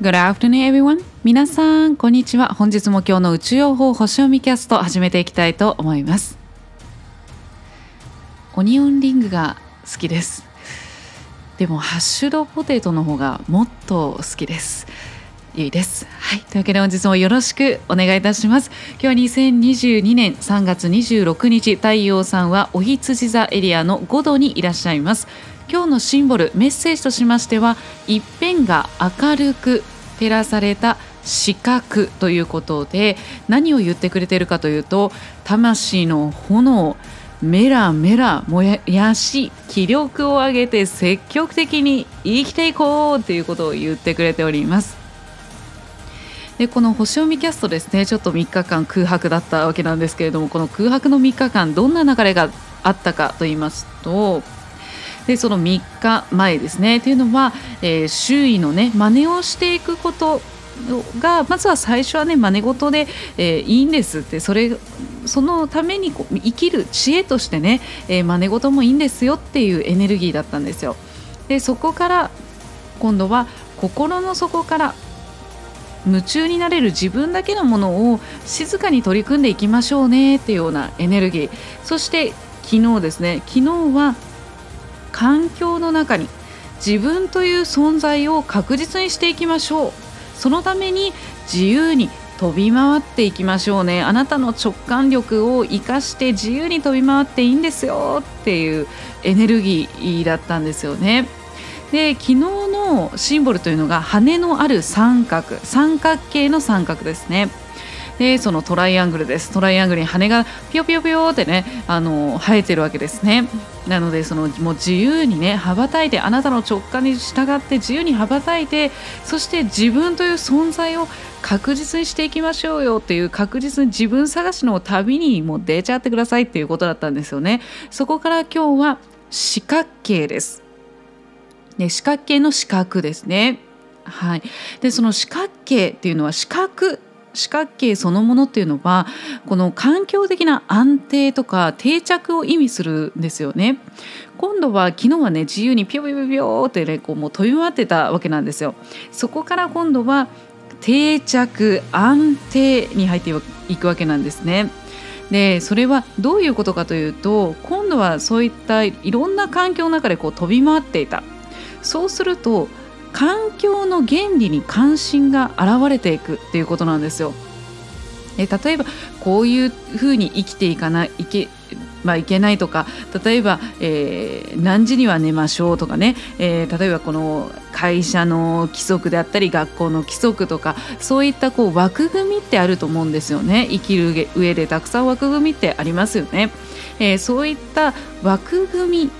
Good afternoon, everyone. 皆さん、こんにちは。本日も今日の宇宙予報星読みキャスト始めていきたいと思います。オニオンリングが好きです。でも、ハッシュドポテトの方がもっと好きです。ゆいです。はい。というわけで本日もよろしくお願いいたします。今日は2022年3月26日、太陽さんはお羊座エリアの5度にいらっしゃいます。今日のシンボルメッセージとしましては一辺が明るく照らされた四角ということで何を言ってくれているかというと魂の炎メラメラ燃やし気力を上げて積極的に生きていこうということを言ってくれております。でこの星読みキャストですねちょっと3日間空白だったわけなんですけれどもこの空白の3日間どんな流れがあったかと言いますとでその3日前ですね。というのは、えー、周囲のね真似をしていくことがまずは最初はね真似事で、えー、いいんですってそれそのためにこう生きる知恵としてね、えー、真似事もいいんですよっていうエネルギーだったんですよ。でそこから今度は心の底から夢中になれる自分だけのものを静かに取り組んでいきましょうねっていうようなエネルギー。そして昨日ですね。昨日は環境の中に自分という存在を確実にしていきましょうそのために自由に飛び回っていきましょうねあなたの直感力を生かして自由に飛び回っていいんですよっていうエネルギーだったんですよね。で昨日のシンボルというのが羽のある三角三角形の三角ですね。でそのトライアングルです。トライアングルに羽がピヨピヨピヨってねあの生えてるわけですね。なのでそのもう自由にね羽ばたいてあなたの直感に従って自由に羽ばたいてそして自分という存在を確実にしていきましょうよっていう確実に自分探しの旅にもう出ちゃってくださいっていうことだったんですよね。そこから今日は四角形です。で四角形の四角ですね。はい、でその四角形っていうのは四角四角形そのものっていうのはこの環境的な安定とか定着を意味するんですよね。今度は昨日はね自由にピョピョピョピョってねこうもう飛び回ってたわけなんですよ。そこから今度は定着安定に入っていくわけなんですね。でそれはどういうことかというと今度はそういったいろんな環境の中でこう飛び回っていたそうすると環境の原理に関心が現れていくっていうことなんですよ。え例えばこういうふうに生きていかないいけまあ、いけないとか例えば、えー、何時には寝ましょうとかね、えー、例えばこの会社の規則であったり学校の規則とかそういったこう枠組みってあると思うんですよね。生きる上でたくさん枠組みってありますよね、えー、そういった枠組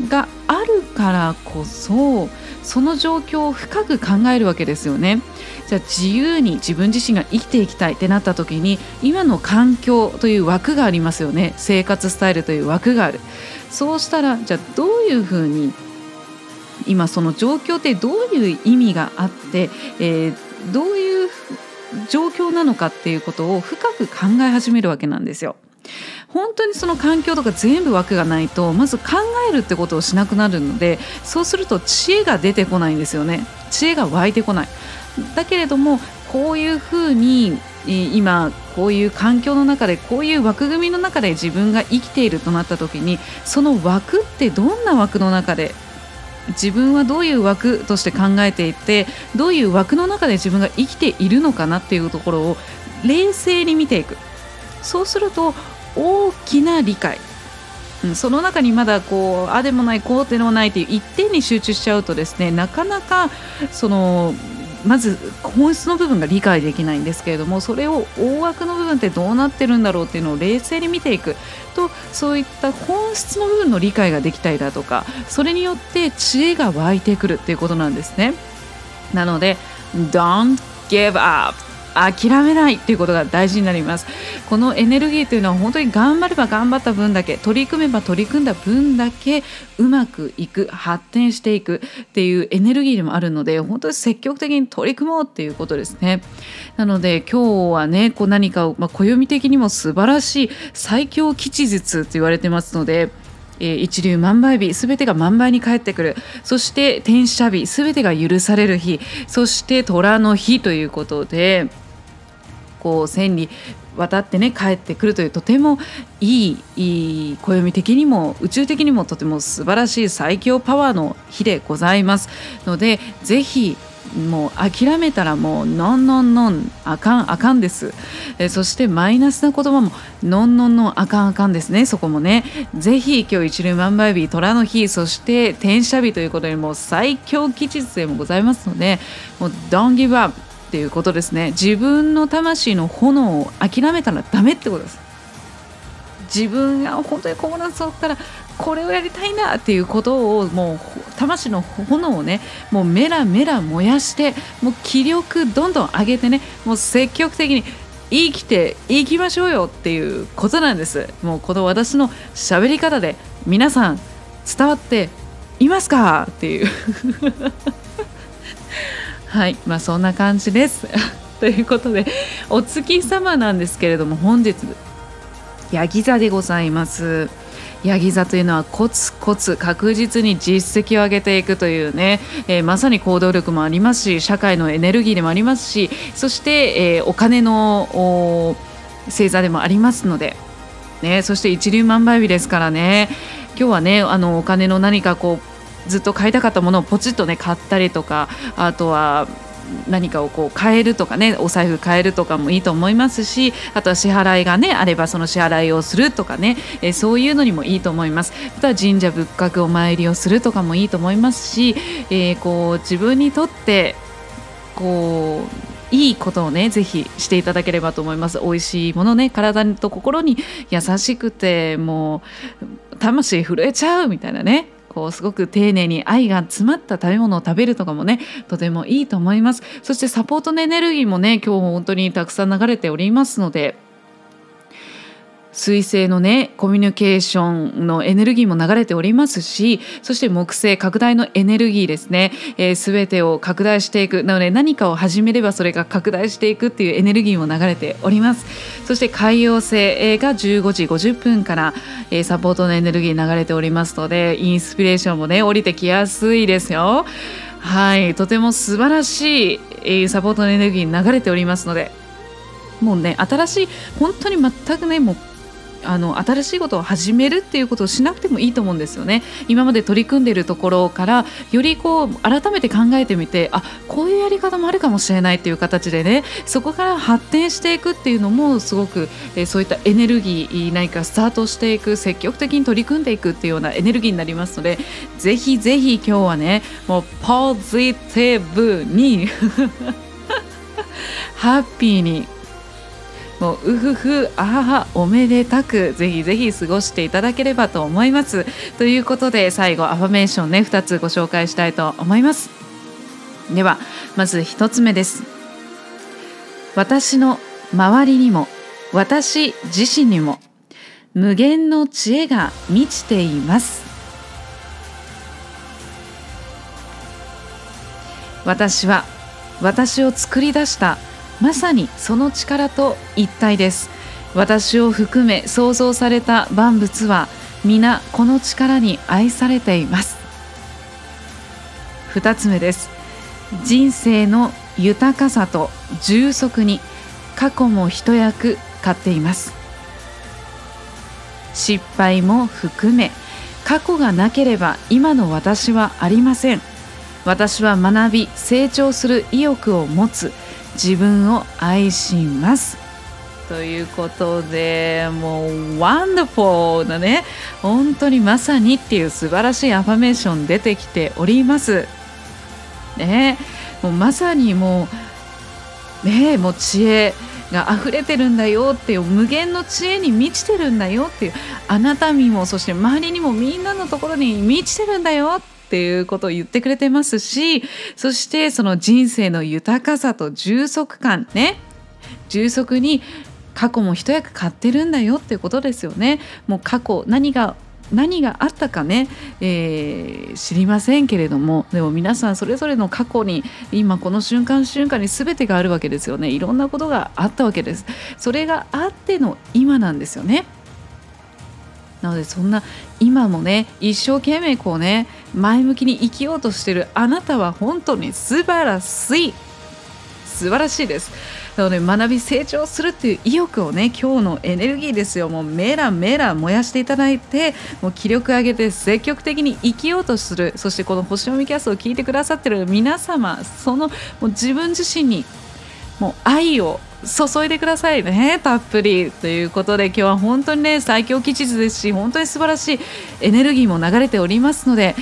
みがあるからこそその状況を深く考えるわけですよね。じゃあ自由に自分自身が生きていきたいってなった時に今の環境という枠がありますよね生活スタイルという枠があるそうしたらじゃあどういうふうに今その状況ってどういう意味があって、えー、どういう状況なのかっていうことを深く考え始めるわけなんですよ。本当にその環境とか全部枠がないとまず考えるってことをしなくなるのでそうすると知恵が出てこないんですよね。知恵が湧いてこない。だけれどもこういうふうに今こういう環境の中でこういう枠組みの中で自分が生きているとなった時にその枠ってどんな枠の中で自分はどういう枠として考えていてどういう枠の中で自分が生きているのかなっていうところを冷静に見ていく。そうすると大きな理解、うん、その中にまだこうあでもないこうでもないという一点に集中しちゃうとですねなかなかそのまず本質の部分が理解できないんですけれどもそれを大枠の部分ってどうなってるんだろうっていうのを冷静に見ていく。とそういった本質の部分の理解ができたりだとかそれによって知恵が湧いてくるっていうことなんですね。なので Don't give up. 諦めないっていうことが大事になります。このエネルギーというのは本当に頑張れば頑張った分だけ取り組めば取り組んだ分だけうまくいく発展していくっていうエネルギーでもあるので本当に積極的に取り組もうっていうことですね。なので今日はねこう何かを、まあ、暦的にも素晴らしい最強吉日と言われてますのでえ、一粒万倍日すべてが万倍に返ってくる。そして天赦日すべてが許される日そして虎の日ということでこう千里渡ってね帰ってくるというとてもいい暦的にも宇宙的にもとても素晴らしい最強パワーの日でございますのでぜひもう諦めたらもうのんのんのんあかんあかんです。えそしてマイナスな言葉ものんのんのんあかんあかんですねそこもね。ぜひ今日一粒万倍日虎の日そして天赦日ということでもう最強吉日でもございますのでもう Don't give up っていうことですね。自分の魂の炎を諦めたらダメってことです。自分が本当に心の底からこれをやりたいなっていうことをもう魂の炎をねもうメラメラ燃やしてもう気力どんどん上げてねもう積極的に生きていきましょうよっていうことなんです。もうこの私の喋り方で皆さん伝わっていますか？っていう。はいまあそんな感じです。ということでお月様なんですけれども本日ヤギ座でございます。ヤギ座というのはコツコツ確実に実績を上げていくというね、えー、まさに行動力もありますし社会のエネルギーでもありますしそして、えー、お金の星座でもありますので、ね、そして一粒万倍日ですからね。今日はねあのお金の何かこうずっと買いたかったものをポチッとね買ったりとかあとは何かをこう変えるとかねお財布変えるとかもいいと思いますしあとは支払いがねあればその支払いをするとかね、えそういうのにもいいと思います。あとは神社仏閣お参りをするとかもいいと思いますし、えー、こう自分にとってこういいことをねぜひしていただければと思います。美味しいものね体と心に優しくてもう魂震えちゃうみたいなね。こうすごく丁寧に愛が詰まった食べ物を食べるとかもねとてもいいと思います。そしてサポートのエネルギーもね今日本当にたくさん流れておりますので水星のねコミュニケーションのエネルギーも流れておりますしそして木星拡大のエネルギーですね、えー、全てを拡大していく。なので何かを始めればそれが拡大していくっていうエネルギーも流れております。そして海洋星が15時50分から、えー、サポートのエネルギー流れておりますのでインスピレーションもね降りてきやすいですよ。はい。とても素晴らしい、えー、サポートのエネルギー流れておりますのでもうね新しい本当に全くねもうあの新しいことを始めるっていうことをしなくてもいいと思うんですよね。今まで取り組んでいるところからよりこう改めて考えてみてあこういうやり方もあるかもしれないっていう形でねそこから発展していくっていうのもすごく、えそういったエネルギー何かスタートしていく積極的に取り組んでいくっていうようなエネルギーになりますのでぜひぜひ今日はねもうポジティブに ハッピーにもううふふあははおめでたくぜひぜひ過ごしていただければと思います。ということで最後アファメーションね2つご紹介したいと思います。ではまず1つ目です。私の周りにも私自身にも無限の知恵が満ちています。私は私を作り出したまさにその力と一体です。私を含め創造された万物は皆この力に愛されています。2つ目です。人生の豊かさと充足に過去も一役買っています。失敗も含め過去がなければ今の私はありません。私は学び成長する意欲を持つ。自分を愛します。ということでもう wonderful なね本当にまさにっていう素晴らしいアファメーション出てきております。ねもうまさにもうねもう知恵が溢れてるんだよっていう無限の知恵に満ちてるんだよっていうあなたにもそして周りにもみんなのところに満ちてるんだよっていうことを言ってくれてますしそしてその人生の豊かさと充足感ね。充足に過去も一役買ってるんだよっていうことですよね。もう過去何が何があったかね、えー、知りませんけれども。でも皆さんそれぞれの過去に今この瞬間瞬間に全てがあるわけですよね。いろんなことがあったわけです。それがあっての今なんですよね。なのでそんな今もね一生懸命こうね前向きに生きようとしてるあなたは本当に素晴らしい。素晴らしいです。なので学び成長するっていう意欲をね今日のエネルギーですよ。もうメラメラ燃やしていただいてもう気力上げて積極的に生きようとする。そしてこの星読みキャストを聞いてくださってる皆様そのもう自分自身にもう愛を注いでくださいねたっぷりということで今日は本当にね最強吉日ですし本当に素晴らしいエネルギーも流れておりますので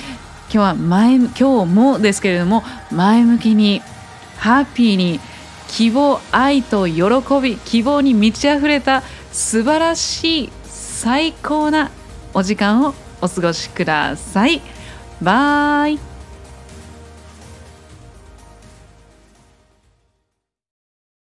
今日は前今日もですけれども前向きにハッピーに希望愛と喜び希望に満ち溢れた素晴らしい最高なお時間をお過ごしください。バイ